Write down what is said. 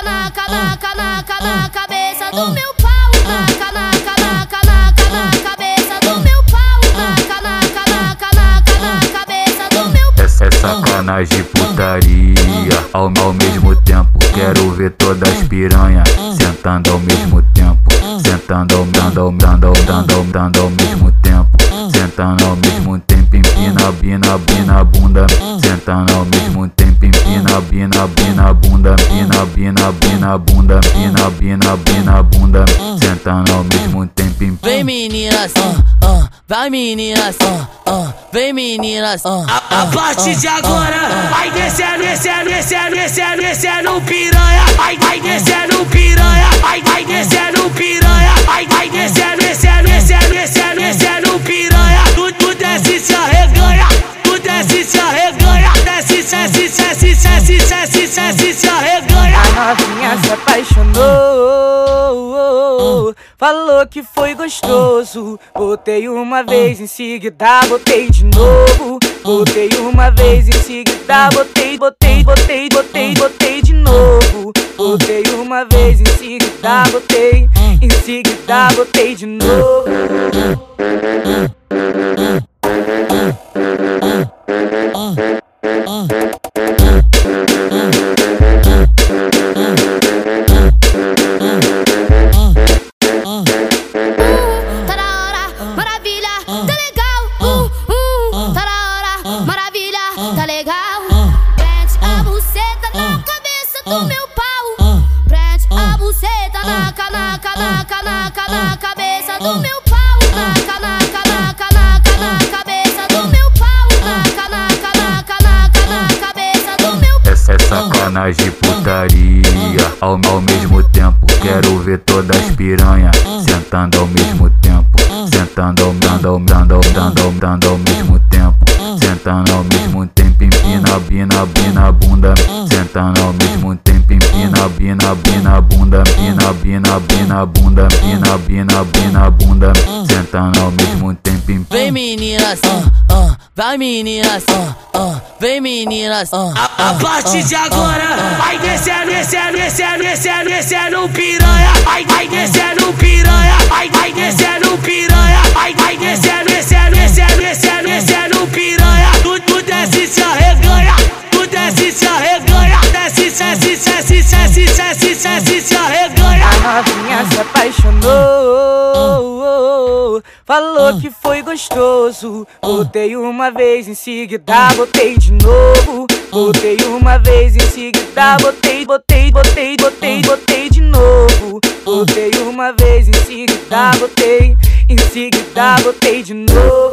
naca, naca, naca, na cabeça do meu pau. Naca, naca, naca, naca, na cabeça do meu pau. Naca, naca, naca, naca, na cabeça do meu pau. Essa é sacanagem putaria. Ao, ao mesmo tempo, quero ver todas as piranha. Sentando ao mesmo tempo. Sentando, dando, dando, dando, dando ao mesmo tempo. Sentando ao mesmo tempo, empina, bina, bina, bunda. Sentando ao mesmo tempo, empina, bina, bina, bunda. Bina, bina, bina, bunda. Bina, bina, bina, bunda. Sentando ao mesmo tempo. Vem meninas, ah, ah, vai meninas, ah, vem meninas. A, a partir de agora, vai descendo, descendo, descendo, descendo, descendo piranha. Vai, vai descendo piranha. Apaixonou. Falou que foi gostoso. Botei uma vez em seguida, botei de novo. Botei uma vez em seguida, botei, botei, botei, botei, botei de novo. Botei uma vez em seguida, botei, em seguida, botei de novo. Do meu pau. Na sacanagem putaria. Ao, ao mesmo tempo, quero ver todas as piranha sentando ao mesmo tempo. Sentando, dando, dando, dando, dando ao mesmo tempo. Sentando ao mesmo tempo, empina, bina, bina, bunda. Sentando ao mesmo tempo, empina, bina, bina, bunda. Bina, bina, bina, bunda. Bina, bina, bina, bunda. Sentando ao mesmo tempo. Vem meninas, ah, ah, vai meninas, ah, vem meninas. ah, A, a partir de agora, vai descendo, descendo, descendo, descendo, descendo piranha. Vai, vai descendo piranha. Vai, vai descendo piranha. Vai, vai descendo, descendo, descendo, descendo, descendo piranha. Tu, tu desce se arreganha. Tu desce se arreganha. Desce, desce, desce, desce, desce, desce se arreganha. A novinha se apaixonou. Falou que foi gostoso. Botei uma vez em seguida, botei de novo. Botei uma vez em seguida, botei, botei, botei, botei, botei de novo. Botei uma vez em seguida, botei, em seguida, botei de novo.